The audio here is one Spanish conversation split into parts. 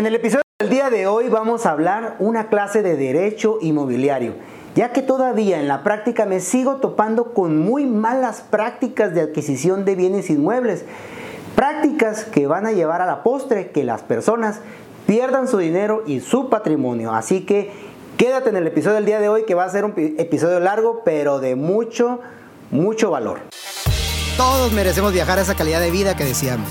En el episodio del día de hoy vamos a hablar una clase de derecho inmobiliario, ya que todavía en la práctica me sigo topando con muy malas prácticas de adquisición de bienes inmuebles, prácticas que van a llevar a la postre que las personas pierdan su dinero y su patrimonio. Así que quédate en el episodio del día de hoy que va a ser un episodio largo, pero de mucho, mucho valor. Todos merecemos viajar a esa calidad de vida que deseamos.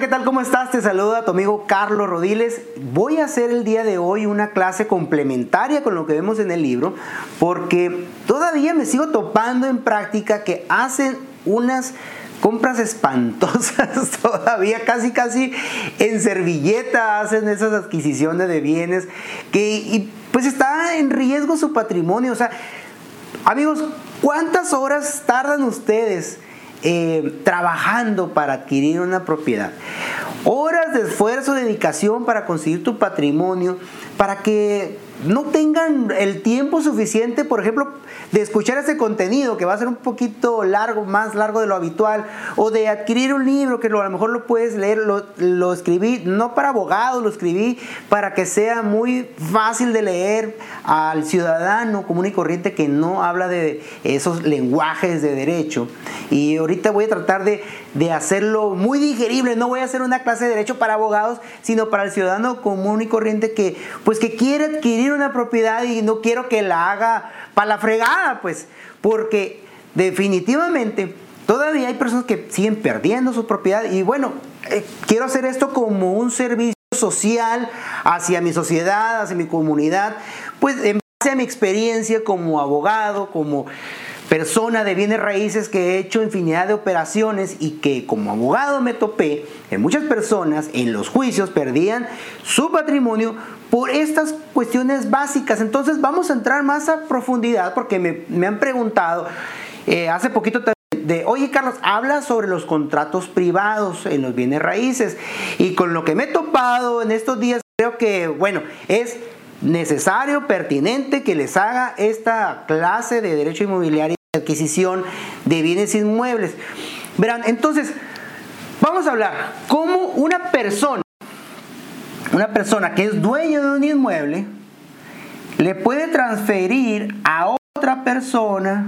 ¿Qué tal? ¿Cómo estás? Te saluda tu amigo Carlos Rodiles. Voy a hacer el día de hoy una clase complementaria con lo que vemos en el libro, porque todavía me sigo topando en práctica que hacen unas compras espantosas todavía, casi casi en servilleta hacen esas adquisiciones de bienes que y pues está en riesgo su patrimonio. O sea, amigos, ¿cuántas horas tardan ustedes? Eh, trabajando para adquirir una propiedad. Horas de esfuerzo, dedicación para conseguir tu patrimonio, para que no tengan el tiempo suficiente, por ejemplo, de escuchar ese contenido que va a ser un poquito largo, más largo de lo habitual, o de adquirir un libro que a lo mejor lo puedes leer, lo, lo escribí no para abogados, lo escribí para que sea muy fácil de leer al ciudadano común y corriente que no habla de esos lenguajes de derecho. Y ahorita voy a tratar de, de hacerlo muy digerible, no voy a hacer una clase de derecho para abogados, sino para el ciudadano común y corriente que pues que quiere adquirir una propiedad y no quiero que la haga para la fregada, pues, porque definitivamente todavía hay personas que siguen perdiendo su propiedad y bueno, eh, quiero hacer esto como un servicio social hacia mi sociedad, hacia mi comunidad, pues en base a mi experiencia como abogado, como persona de bienes raíces que he hecho infinidad de operaciones y que como abogado me topé en muchas personas en los juicios perdían su patrimonio por estas cuestiones básicas. Entonces vamos a entrar más a profundidad porque me, han preguntado eh, hace poquito de, oye Carlos, habla sobre los contratos privados en los bienes raíces y con lo que me he topado en estos días creo que, bueno, es necesario, pertinente que les haga esta clase de derecho inmobiliario adquisición de bienes inmuebles. Verán, entonces, vamos a hablar cómo una persona, una persona que es dueño de un inmueble, le puede transferir a otra persona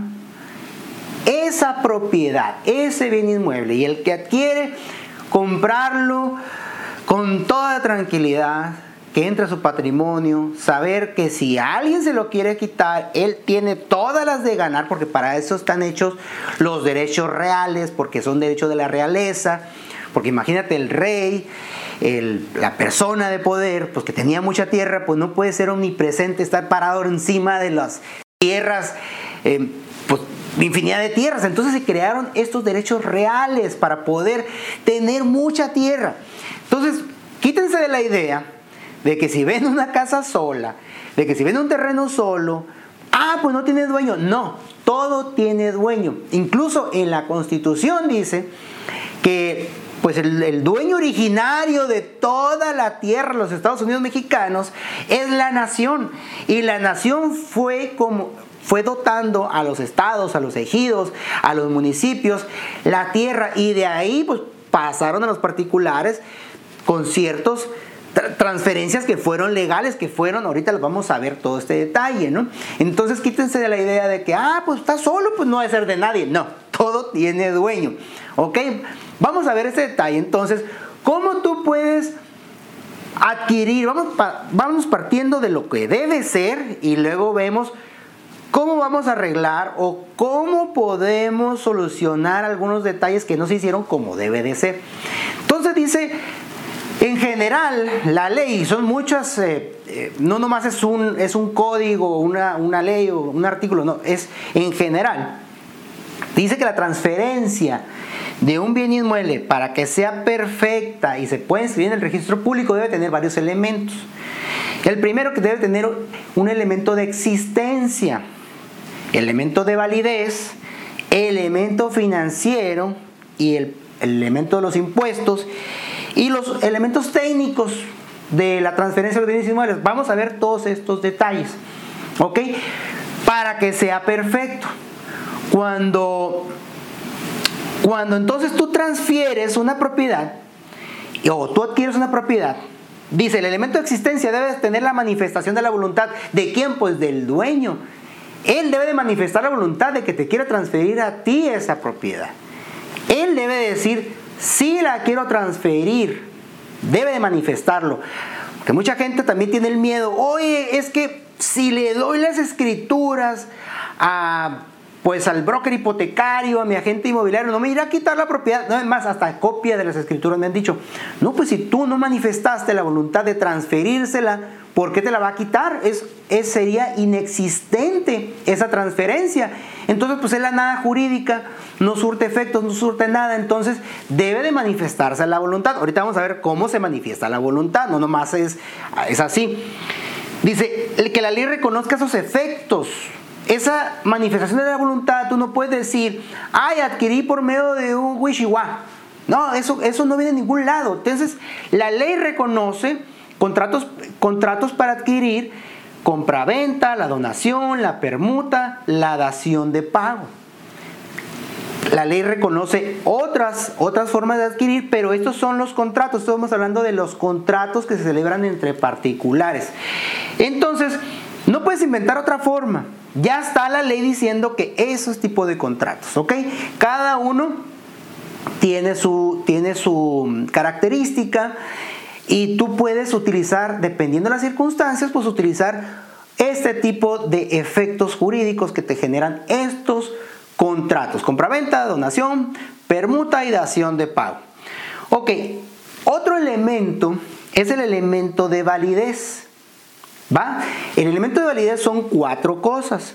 esa propiedad, ese bien inmueble. Y el que adquiere, comprarlo con toda tranquilidad, que entre a su patrimonio, saber que si alguien se lo quiere quitar, él tiene todas las de ganar, porque para eso están hechos los derechos reales, porque son derechos de la realeza, porque imagínate el rey, la persona de poder, pues que tenía mucha tierra, pues no puede ser omnipresente, estar parado encima de las tierras, eh, pues infinidad de tierras. Entonces se crearon estos derechos reales para poder tener mucha tierra. Entonces, quítense de la idea de que si ven una casa sola, de que si ven un terreno solo, ah, pues no tiene dueño. No, todo tiene dueño. Incluso en la constitución dice que pues el, dueño originario de toda la tierra, los Estados Unidos mexicanos, es la nación. Y la nación fue como fue dotando a los estados, a los ejidos, a los municipios, la tierra. Y de ahí pues pasaron a los particulares con ciertos transferencias que fueron legales, que fueron, ahorita vamos a ver todo este detalle, ¿no? Entonces quítense de la idea de que, ah, pues está solo, pues no debe ser de nadie. No, todo tiene dueño, ¿ok? Vamos a ver ese detalle. Entonces, ¿cómo tú puedes adquirir? Vamos, vamos partiendo de lo que debe ser y luego vemos cómo vamos a arreglar o cómo podemos solucionar algunos detalles que no se hicieron como debe de ser. Entonces dice en general, la ley, son muchas, eh, eh, no nomás es un, es un código, una, una ley o un artículo, no, es en general. Dice que la transferencia de un bien inmueble para que sea perfecta y se pueda inscribir en el registro público debe tener varios elementos. El primero que debe tener un elemento de existencia, elemento de validez, elemento financiero y el, elemento de los impuestos y los elementos técnicos de la transferencia de bienes inmuebles. Vamos a ver todos estos detalles, ¿ok? Para que sea perfecto. Cuando, cuando entonces tú transfieres una propiedad o tú adquieres una propiedad, dice el elemento de existencia debe tener la manifestación de la voluntad. ¿De quién? Pues del dueño. Él debe de manifestar la voluntad de que te quiera transferir a ti esa propiedad. Él debe decir, si la quiero transferir, debe de manifestarlo. Porque mucha gente también tiene el miedo, oye, es que si le doy las escrituras a pues al broker hipotecario, a mi agente inmobiliario, no me irá a quitar la propiedad. No, es más, hasta copia de las escrituras me han dicho, no, pues si tú no manifestaste la voluntad de transferírsela, ¿por qué te la va a quitar? Es, sería inexistente esa transferencia. Entonces, pues es la nada jurídica, no surte efectos, no surte nada, entonces debe de manifestarse la voluntad. Ahorita vamos a ver cómo se manifiesta la voluntad, no nomás es, es así. Dice, que la ley reconozca esos efectos esa manifestación de la voluntad, tú no puedes decir, ay, adquirí por medio de un wishiwa. No, eso, eso no viene de ningún lado. Entonces, la ley reconoce contratos, contratos para adquirir, compraventa, la donación, la permuta, la dación de pago. La ley reconoce otras, otras formas de adquirir, pero estos son los contratos. Estamos hablando de los contratos que se celebran entre particulares. Entonces, no puedes inventar otra forma. Ya está la ley diciendo que esos tipos de contratos, ¿ok? Cada uno tiene su, tiene su característica y tú puedes utilizar, dependiendo de las circunstancias, pues utilizar este tipo de efectos jurídicos que te generan estos contratos. Compraventa, donación, permuta y dación de pago. Ok, otro elemento es el elemento de validez. ¿Va? El elemento de validez son cuatro cosas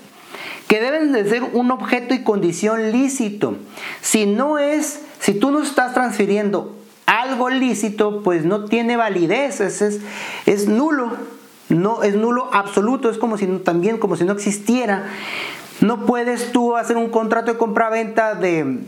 que deben de ser un objeto y condición lícito. Si no es, si tú no estás transfiriendo algo lícito, pues no tiene validez, es, es, nulo, no es nulo absoluto, es como si también como si no existiera. No puedes tú hacer un contrato de compra-venta de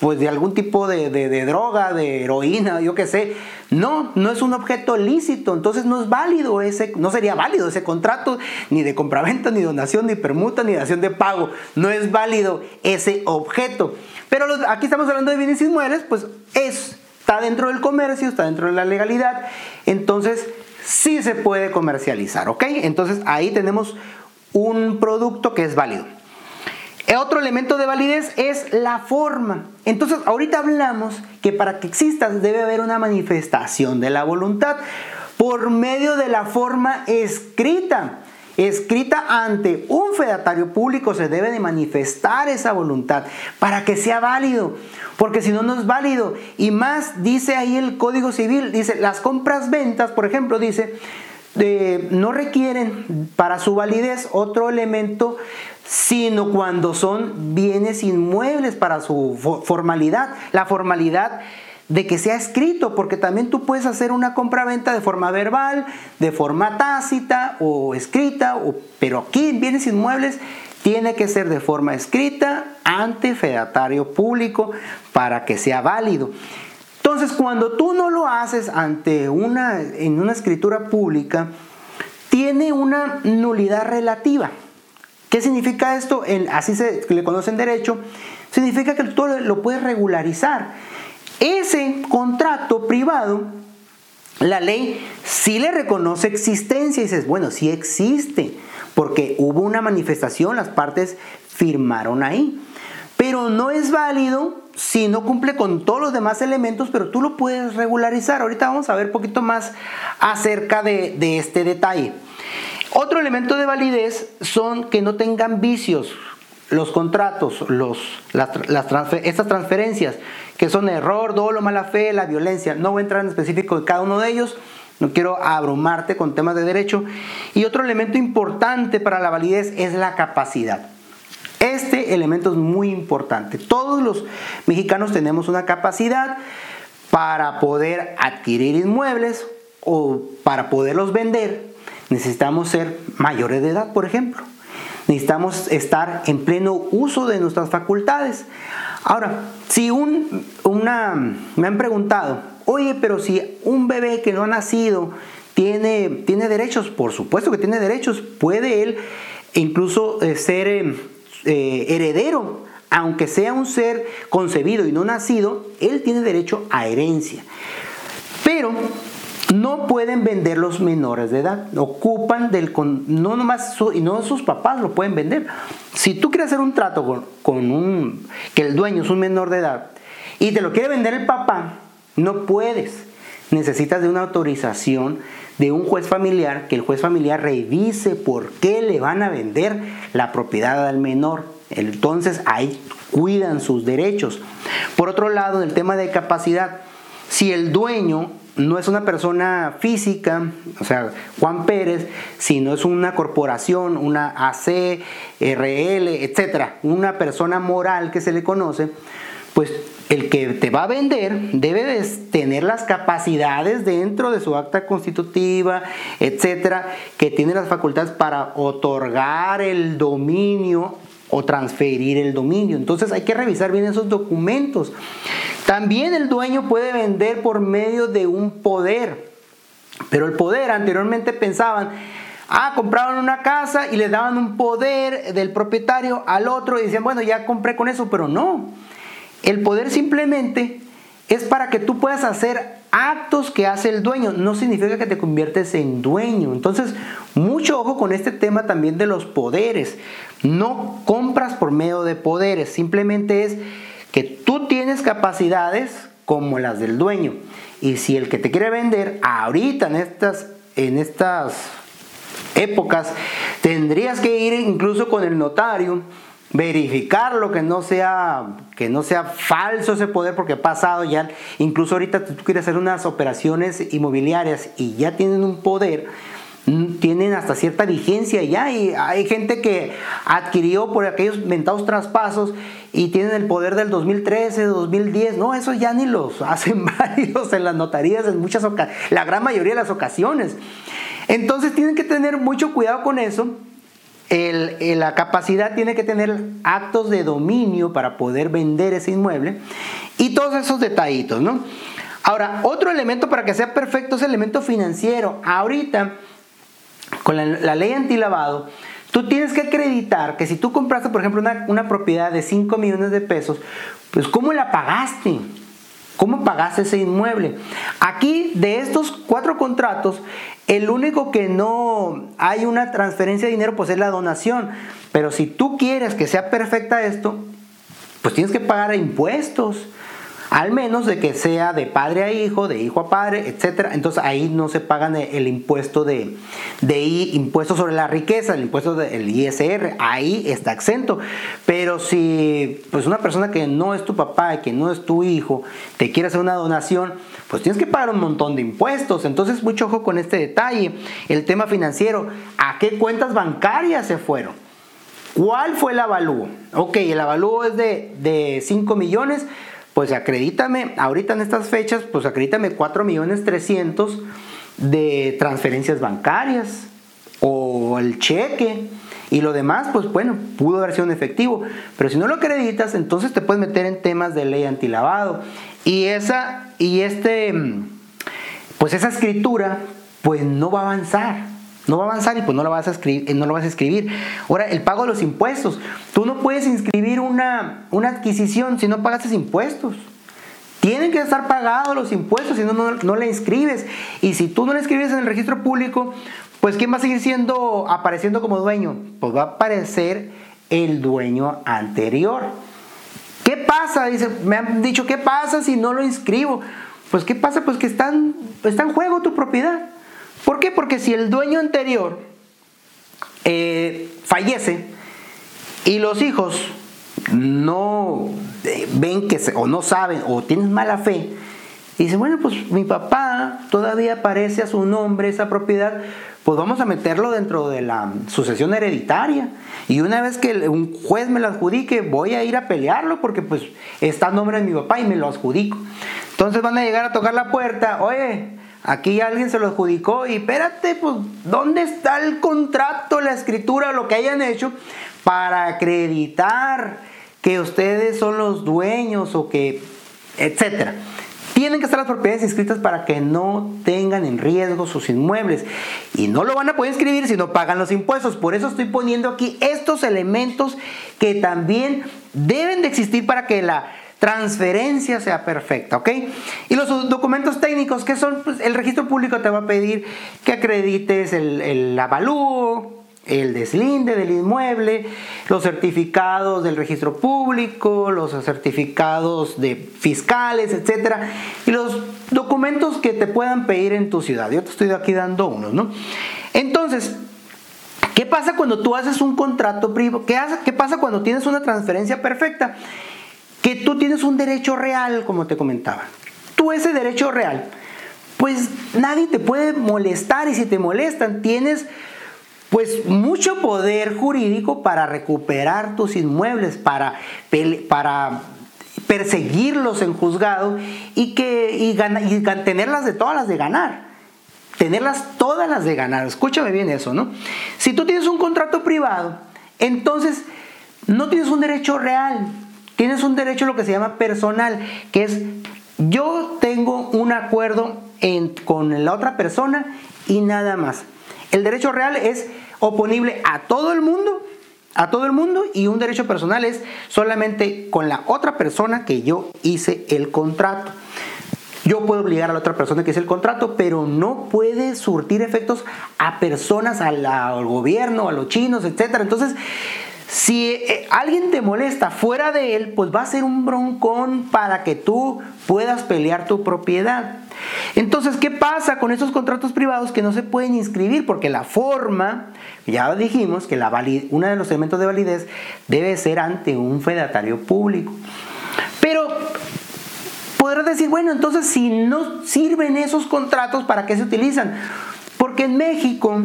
pues de algún tipo de, droga, de heroína, yo qué sé. No, no es un objeto lícito, entonces no es válido ese, no sería válido ese contrato, ni de compraventa, ni donación, ni permuta, ni dación de pago. No es válido ese objeto. Pero aquí estamos hablando de bienes inmuebles, pues es, está dentro del comercio, está dentro de la legalidad, entonces sí se puede comercializar, ¿ok? Entonces ahí tenemos un producto que es válido. Otro elemento de validez es la forma. Entonces, ahorita hablamos que para que exista debe haber una manifestación de la voluntad por medio de la forma escrita. Escrita ante un fedatario público se debe de manifestar esa voluntad para que sea válido, porque si no, no es válido. Y más dice ahí el Código Civil, dice, las compras-ventas, por ejemplo, dice, no requieren para su validez otro elemento sino cuando son bienes inmuebles para su formalidad. La formalidad de que sea escrito, porque también tú puedes hacer una compra-venta de forma verbal, de forma tácita o escrita, pero aquí en bienes inmuebles tiene que ser de forma escrita ante fedatario público para que sea válido. Entonces, cuando tú no lo haces ante una en una escritura pública, tiene una nulidad relativa. ¿Qué significa esto? así se le conoce en derecho. Significa que tú lo puedes regularizar. Ese contrato privado, la ley sí le reconoce existencia y dices, bueno, sí existe, porque hubo una manifestación, las partes firmaron ahí. Pero no es válido si no cumple con todos los demás elementos, pero tú lo puedes regularizar. Ahorita vamos a ver un poquito más acerca de, de este detalle. Otro elemento de validez son que no tengan vicios los contratos, las, estas transferencias, que son error, dolo, mala fe, la violencia. No voy a entrar en específico de cada uno de ellos, no quiero abrumarte con temas de derecho. Y otro elemento importante para la validez es la capacidad. Este elemento es muy importante. Todos los mexicanos tenemos una capacidad para poder adquirir inmuebles o para poderlos vender necesitamos ser mayores de edad, por ejemplo. Necesitamos estar en pleno uso de nuestras facultades. Ahora, si un, una, me han preguntado, oye, pero si un bebé que no ha nacido tiene, tiene derechos, por supuesto que tiene derechos, puede él incluso eh, ser eh, eh, heredero, aunque sea un ser concebido y no nacido, él tiene derecho a herencia. Pero no pueden vender los menores de edad. Ocupan del no nomás y no sus papás lo pueden vender. Si tú quieres hacer un trato con, con, un que el dueño es un menor de edad y te lo quiere vender el papá, no puedes. Necesitas de una autorización de un juez familiar, que el juez familiar revise por qué le van a vender la propiedad al menor. Entonces ahí cuidan sus derechos. Por otro lado, el tema de capacidad, si el dueño no es una persona física, o sea, Juan Pérez, sino es una corporación, una AC, RL, etcétera, una persona moral que se le conoce, pues el que te va a vender debe tener las capacidades dentro de su acta constitutiva, etcétera, que tiene las facultades para otorgar el dominio o transferir el dominio. Entonces hay que revisar bien esos documentos. También el dueño puede vender por medio de un poder. Pero el poder anteriormente pensaban, ah, compraban una casa y le daban un poder del propietario al otro y decían, bueno, ya compré con eso, pero no. El poder simplemente es para que tú puedas hacer actos que hace el dueño. No significa que te conviertes en dueño. Entonces, mucho ojo con este tema también de los poderes. No compras por medio de poderes. Simplemente es que tú tienes capacidades como las del dueño. Y si el que te quiere vender ahorita en estas, en estas épocas, tendrías que ir incluso con el notario, verificar lo que no sea que no sea falso ese poder porque ha pasado ya incluso ahorita tú quieres hacer unas operaciones inmobiliarias y ya tienen un poder Mm, tienen hasta cierta vigencia ya y hay gente que adquirió por aquellos mentados traspasos y tienen el poder del 2013, 2010, no, eso ya ni los hacen válidos en las notarías en muchas la gran mayoría de las ocasiones. Entonces tienen que tener mucho cuidado con eso. La capacidad tiene que tener actos de dominio para poder vender ese inmueble y todos esos detallitos, ¿no? Ahora, otro elemento para que sea perfecto es el elemento financiero. Ahorita, con la, ley antilavado, tú tienes que acreditar que si tú compraste, por ejemplo, una, propiedad de 5 millones de pesos, pues ¿cómo la pagaste? ¿Cómo pagaste ese inmueble? Aquí, de estos cuatro contratos, el único que no hay una transferencia de dinero, pues es la donación. Pero si tú quieres que sea perfecta esto, pues tienes que pagar impuestos al menos de que sea de padre a hijo, de hijo a padre, etc. Entonces ahí no se pagan el impuesto de, de impuesto sobre la riqueza, el impuesto del ISR, ahí está exento. Pero si pues una persona que no es tu papá y que no es tu hijo te quiere hacer una donación, pues tienes que pagar un montón de impuestos. Entonces mucho ojo con este detalle. El tema financiero, ¿a qué cuentas bancarias se fueron? ¿Cuál fue el avalúo? Ok, el avalúo es de, de 5 millones pues acredítame, ahorita en estas fechas, pues acredítame 4 millones 300 de transferencias bancarias o el cheque. Y lo demás, pues bueno, pudo haber sido un efectivo, pero si no lo acreditas, entonces te puedes meter en temas de ley antilavado. Y esa y este pues esa escritura pues no va a avanzar. No va a avanzar y pues no lo vas a escribir, eh, no lo vas a escribir. Ahora, el pago de los impuestos. Tú no puedes inscribir una, una adquisición si no pagas impuestos. Tienen que estar pagados los impuestos, si no, no, le inscribes. Y si tú no le inscribes en el registro público, pues ¿quién va a seguir siendo, apareciendo como dueño? Pues va a aparecer el dueño anterior. ¿Qué pasa? Dice, me han dicho, ¿qué pasa si no lo inscribo? Pues ¿qué pasa? Pues que está en juego tu propiedad. ¿Por qué? Porque si el dueño anterior eh, fallece y los hijos no eh, ven que o no saben o tienen mala fe, dicen, bueno, pues mi papá todavía aparece a su nombre esa propiedad, pues vamos a meterlo dentro de la sucesión hereditaria. Y una vez que un juez me lo adjudique, voy a ir a pelearlo porque pues está a nombre de mi papá y me lo adjudico. Entonces van a llegar a tocar la puerta, oye, Aquí alguien se lo adjudicó y espérate, pues, ¿dónde está el contrato, la escritura, lo que hayan hecho para acreditar que ustedes son los dueños o que, etcétera? Tienen que estar las propiedades inscritas para que no tengan en riesgo sus inmuebles. Y no lo van a poder inscribir si no pagan los impuestos. Por eso estoy poniendo aquí estos elementos que también deben de existir para que la transferencia sea perfecta, ¿ok? Y los documentos técnicos, que son? Pues el registro público te va a pedir que acredites el, el avalúo, el deslinde del inmueble, los certificados del registro público, los certificados de fiscales, etcétera, y los documentos que te puedan pedir en tu ciudad. Yo te estoy aquí dando unos, ¿no? Entonces, ¿qué pasa cuando tú haces un contrato privado? ¿Qué, ¿Qué pasa cuando tienes una transferencia perfecta? Que tú tienes un derecho real, como te comentaba. Tú ese derecho real, pues nadie te puede molestar y si te molestan, tienes pues mucho poder jurídico para recuperar tus inmuebles, para, para perseguirlos en juzgado y, que, y, y tenerlas de todas las de ganar. Tenerlas todas las de ganar. Escúchame bien eso, ¿no? Si tú tienes un contrato privado, entonces no tienes un derecho real, tienes un derecho lo que se llama personal, que es yo tengo un acuerdo con la otra persona y nada más. El derecho real es oponible a todo el mundo, a todo el mundo y un derecho personal es solamente con la otra persona que yo hice el contrato. Yo puedo obligar a la otra persona que hice el contrato, pero no puede surtir efectos a personas, al gobierno, a los chinos, etc. Entonces, si eh, alguien te molesta fuera de él, pues va a ser un broncón para que tú puedas pelear tu propiedad. Entonces, ¿qué pasa con esos contratos privados que no se pueden inscribir? Porque la forma, ya dijimos que uno de los elementos de validez debe ser ante un fedatario público. Pero podrás decir, bueno, entonces si no sirven esos contratos, ¿para qué se utilizan? Porque en México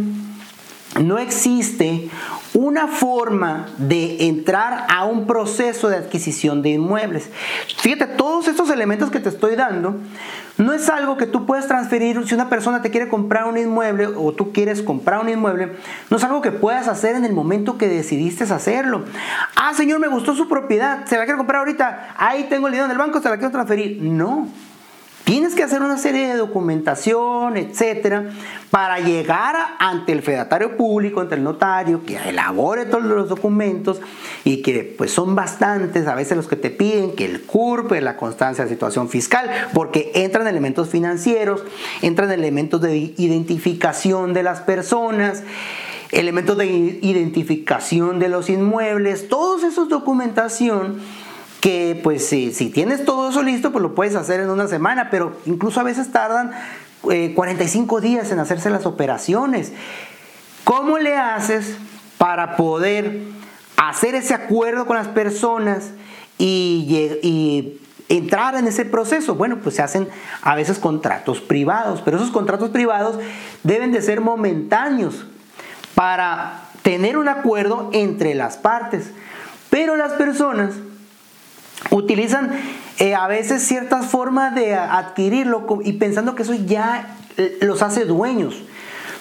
no existe una forma de entrar a un proceso de adquisición de inmuebles. Fíjate, todos estos elementos que te estoy dando no es algo que tú puedes transferir si una persona te quiere comprar un inmueble o tú quieres comprar un inmueble, no es algo que puedas hacer en el momento que decidiste hacerlo. Ah, señor, me gustó su propiedad, se la quiero comprar ahorita, ahí tengo el dinero en el banco, se la quiero transferir. No. Tienes que hacer una serie de documentación, etcétera, para llegar ante el fedatario público, ante el notario, que elabore todos los documentos y que pues son bastantes a veces los que te piden que el CURP, la constancia de situación fiscal, porque entran elementos financieros, entran elementos de identificación de las personas elementos de identificación de los inmuebles, todos esos documentación que pues si, tienes todo eso listo, pues lo puedes hacer en una semana, pero incluso a veces tardan 45 eh, días en hacerse las operaciones. ¿Cómo le haces para poder hacer ese acuerdo con las personas y, y entrar en ese proceso? Bueno, pues se hacen a veces contratos privados, pero esos contratos privados deben de ser momentáneos para tener un acuerdo entre las partes. Pero las personas utilizan eh, a veces ciertas formas de adquirirlo y pensando que eso ya eh, los hace dueños.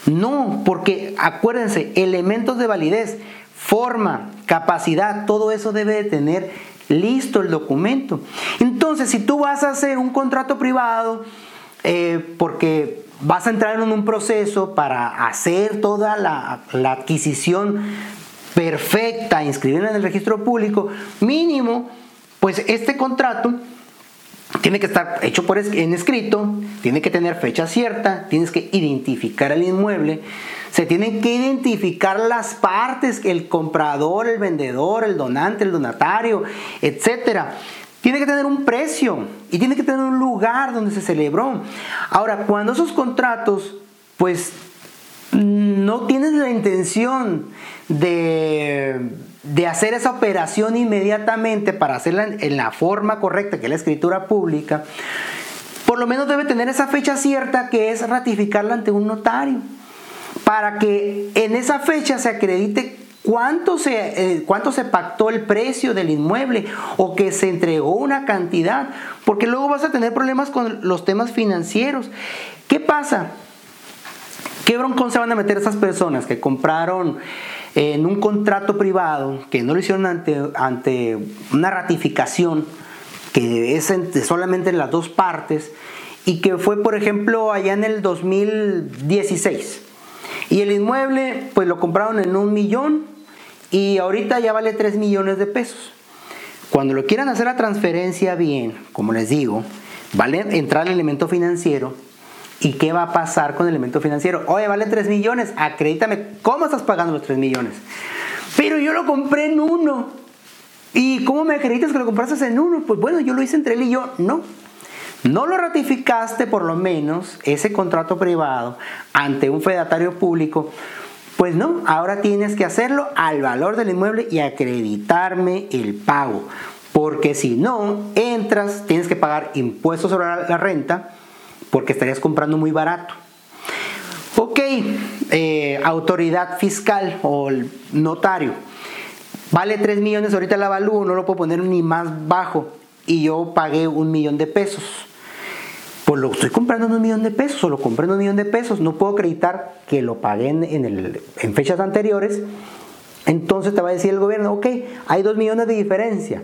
No, porque acuérdense, elementos de validez, forma, capacidad, todo eso debe de tener listo el documento. Entonces, si tú vas a hacer un contrato privado, eh, porque vas a entrar en un proceso para hacer toda la, la adquisición perfecta, inscribirla en el registro público, mínimo pues este contrato tiene que estar hecho por en escrito, tiene que tener fecha cierta, tienes que identificar el inmueble, se tienen que identificar las partes, el comprador, el vendedor, el donante, el donatario, etcétera. Tiene que tener un precio y tiene que tener un lugar donde se celebró. Ahora, cuando esos contratos, pues no tienes la intención de de hacer esa operación inmediatamente para hacerla en la forma correcta, que es la escritura pública, por lo menos debe tener esa fecha cierta que es ratificarla ante un notario, para que en esa fecha se acredite cuánto se, eh, cuánto se pactó el precio del inmueble o que se entregó una cantidad, porque luego vas a tener problemas con los temas financieros. ¿Qué pasa? ¿Qué broncón se van a meter esas personas que compraron en un contrato privado, que no lo hicieron ante, ante una ratificación, que es solamente en las dos partes, y que fue, por ejemplo, allá en el 2016? Y el inmueble, pues lo compraron en un millón y ahorita ya vale 3 millones de pesos. Cuando lo quieran hacer la transferencia bien, como les digo, vale entrar el elemento financiero ¿Y qué va a pasar con el elemento financiero? Oye, vale 3 millones, acredítame, ¿cómo estás pagando los 3 millones? Pero yo lo compré en uno. ¿Y cómo me acreditas que lo compraste en uno? Pues bueno, yo lo hice entre él y yo. No. No lo ratificaste por lo menos ese contrato privado ante un fedatario público. Pues no, ahora tienes que hacerlo al valor del inmueble y acreditarme el pago. Porque si no, entras, tienes que pagar impuestos sobre la renta, porque estarías comprando muy barato. Ok, eh, autoridad fiscal o notario. Vale 3 millones, ahorita la avalúo, no lo puedo poner ni más bajo. Y yo pagué un millón de pesos. Pues lo estoy comprando en un millón de pesos, o lo compré en un millón de pesos. No puedo acreditar que lo pagué en, en fechas anteriores. Entonces te va a decir el gobierno, ok, hay 2 millones de diferencia.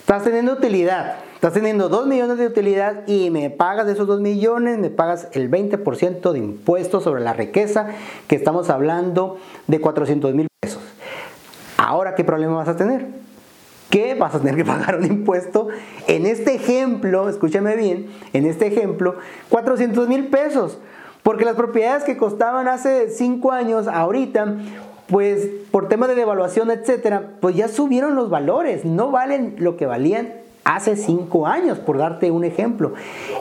Estás teniendo utilidad Estás teniendo 2 millones de utilidad y me pagas esos 2 millones, me pagas el 20% de impuestos sobre la riqueza, que estamos hablando de 400 mil pesos. Ahora, ¿qué problema vas a tener? Que vas a tener que pagar un impuesto. En este ejemplo, escúchame bien, en este ejemplo, 400 mil pesos. Porque las propiedades que costaban hace 5 años, ahorita, pues por tema de devaluación, etcétera, pues ya subieron los valores, no valen lo que valían hace cinco años, por darte un ejemplo.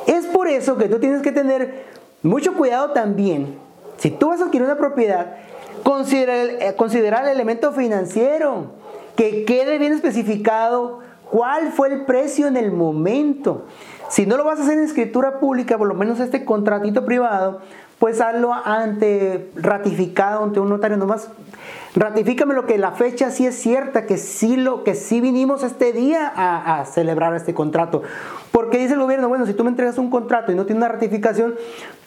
Es por eso que tú tienes que tener mucho cuidado también. Si tú vas a adquirir una propiedad, eh, considerar, el elemento financiero, que quede bien especificado cuál fue el precio en el momento. Si no lo vas a hacer en escritura pública, por lo menos este contratito privado, pues hazlo ante ratificado ante un notario nomás Ratifícame lo que la fecha sí es cierta, que sí, lo, que sí vinimos este día a, celebrar este contrato. Porque dice el gobierno, bueno, si tú me entregas un contrato y no tiene una ratificación,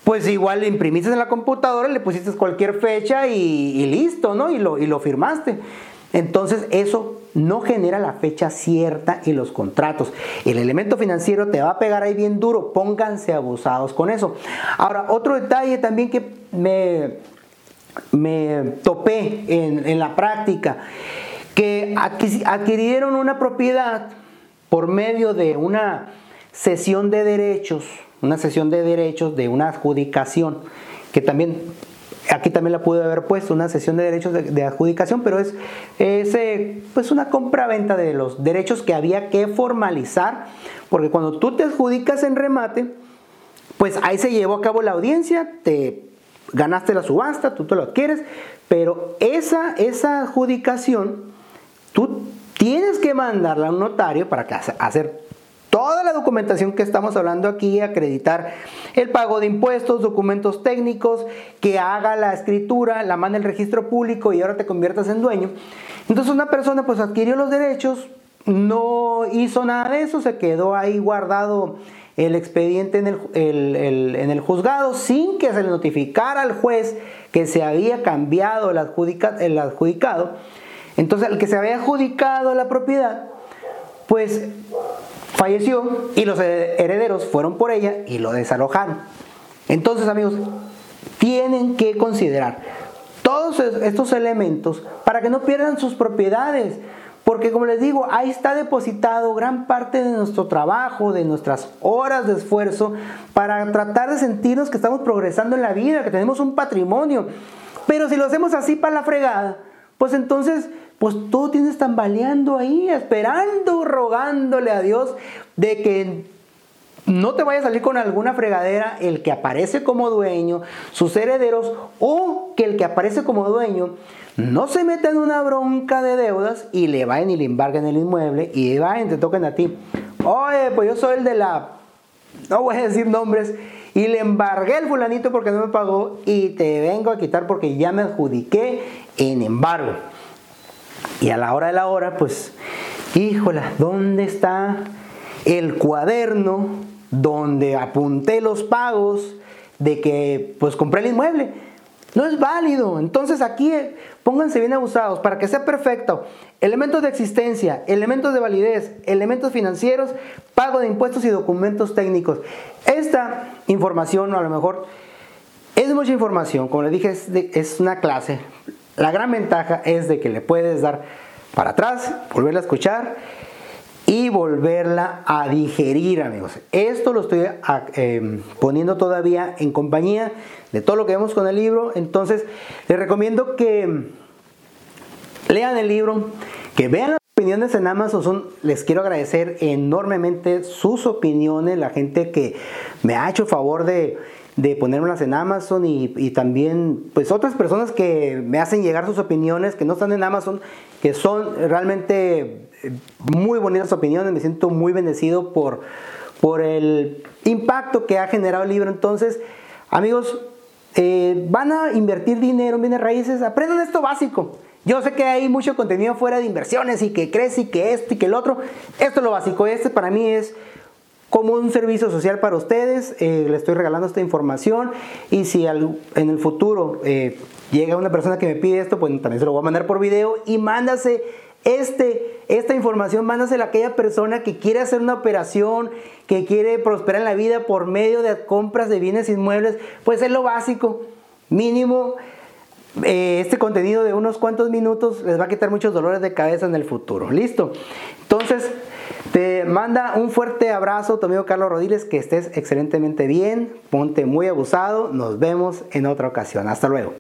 pues igual le imprimiste en la computadora, le pusiste cualquier fecha y, listo, ¿no? Y lo, y lo firmaste. Entonces eso no genera la fecha cierta y los contratos. El elemento financiero te va a pegar ahí bien duro. Pónganse abusados con eso. Ahora, otro detalle también que me me topé en, la práctica, que adquirieron una propiedad por medio de una sesión de derechos, una sesión de derechos de una adjudicación, que también aquí también la pude haber puesto, una sesión de derechos de, adjudicación, pero es, es eh, pues una compra-venta de los derechos que había que formalizar, porque cuando tú te adjudicas en remate, pues ahí se llevó a cabo la audiencia, te ganaste la subasta, tú te lo adquieres, pero esa, esa adjudicación tú tienes que mandarla a un notario para que hacer toda la documentación que estamos hablando aquí, acreditar el pago de impuestos, documentos técnicos, que haga la escritura, la manda el registro público y ahora te conviertas en dueño. Entonces una persona pues adquirió los derechos, no hizo nada de eso, se quedó ahí guardado el expediente en el, en el, juzgado sin que se le notificara al juez que se había cambiado el, el adjudicado. Entonces, el que se había adjudicado la propiedad, pues falleció y los herederos fueron por ella y lo desalojaron. Entonces, amigos, tienen que considerar todos estos elementos para que no pierdan sus propiedades. Porque como les digo, ahí está depositado gran parte de nuestro trabajo, de nuestras horas de esfuerzo para tratar de sentirnos que estamos progresando en la vida, que tenemos un patrimonio. Pero si lo hacemos así para la fregada, pues entonces, pues tú tienes tambaleando ahí, esperando, rogándole a Dios de que no te vaya a salir con alguna fregadera el que aparece como dueño, sus herederos, o que el que aparece como dueño no se meta en una bronca de deudas y le vayan y le embarguen el inmueble y vayan, te toquen a ti. Oye, pues yo soy el de la, no voy a decir nombres, y le embargué el fulanito porque no me pagó y te vengo a quitar porque ya me adjudiqué en embargo. Y a la hora de la hora, pues, híjola, ¿dónde está el cuaderno donde apunté los pagos de que pues compré el inmueble. No es válido. Entonces aquí eh, pónganse bien abusados para que sea perfecto. Elementos de existencia, elementos de validez, elementos financieros, pago de impuestos y documentos técnicos. Esta información a lo mejor es mucha información. Como les dije, es, es una clase. La gran ventaja es de que le puedes dar para atrás, volverla a escuchar y volverla a digerir, amigos. Esto lo estoy ah, em, poniendo todavía en compañía de todo lo que vemos con el libro. Entonces, les recomiendo que lean el libro, que vean las opiniones en Amazon. les quiero agradecer enormemente sus opiniones, la gente que me ha hecho favor de de ponerlas en Amazon y, también pues otras personas que me hacen llegar sus opiniones que no están en Amazon, que son realmente muy bonitas opiniones, me siento muy bendecido por, por el impacto que ha generado el libro. Entonces, amigos, eh, van a invertir dinero en bienes raíces, aprendan esto básico. Yo sé que hay mucho contenido fuera de inversiones y que crece y que esto y que el otro. Esto es lo básico. Este para mí es como un servicio social para ustedes. Eh, le estoy regalando esta información y si en el futuro eh, llega una persona que me pide esto, pues también se lo voy a mandar por video y mándase este, esta información, mándasela a aquella persona que quiere hacer una operación, que quiere prosperar en la vida por medio de compras de bienes inmuebles, pues es lo básico, mínimo. Eh, este contenido de unos cuantos minutos les va a quitar muchos dolores de cabeza en el futuro. ¿Listo? Entonces, te manda un fuerte abrazo tu amigo Carlos Rodiles, que estés excelentemente bien, ponte muy abusado, nos vemos en otra ocasión. Hasta luego.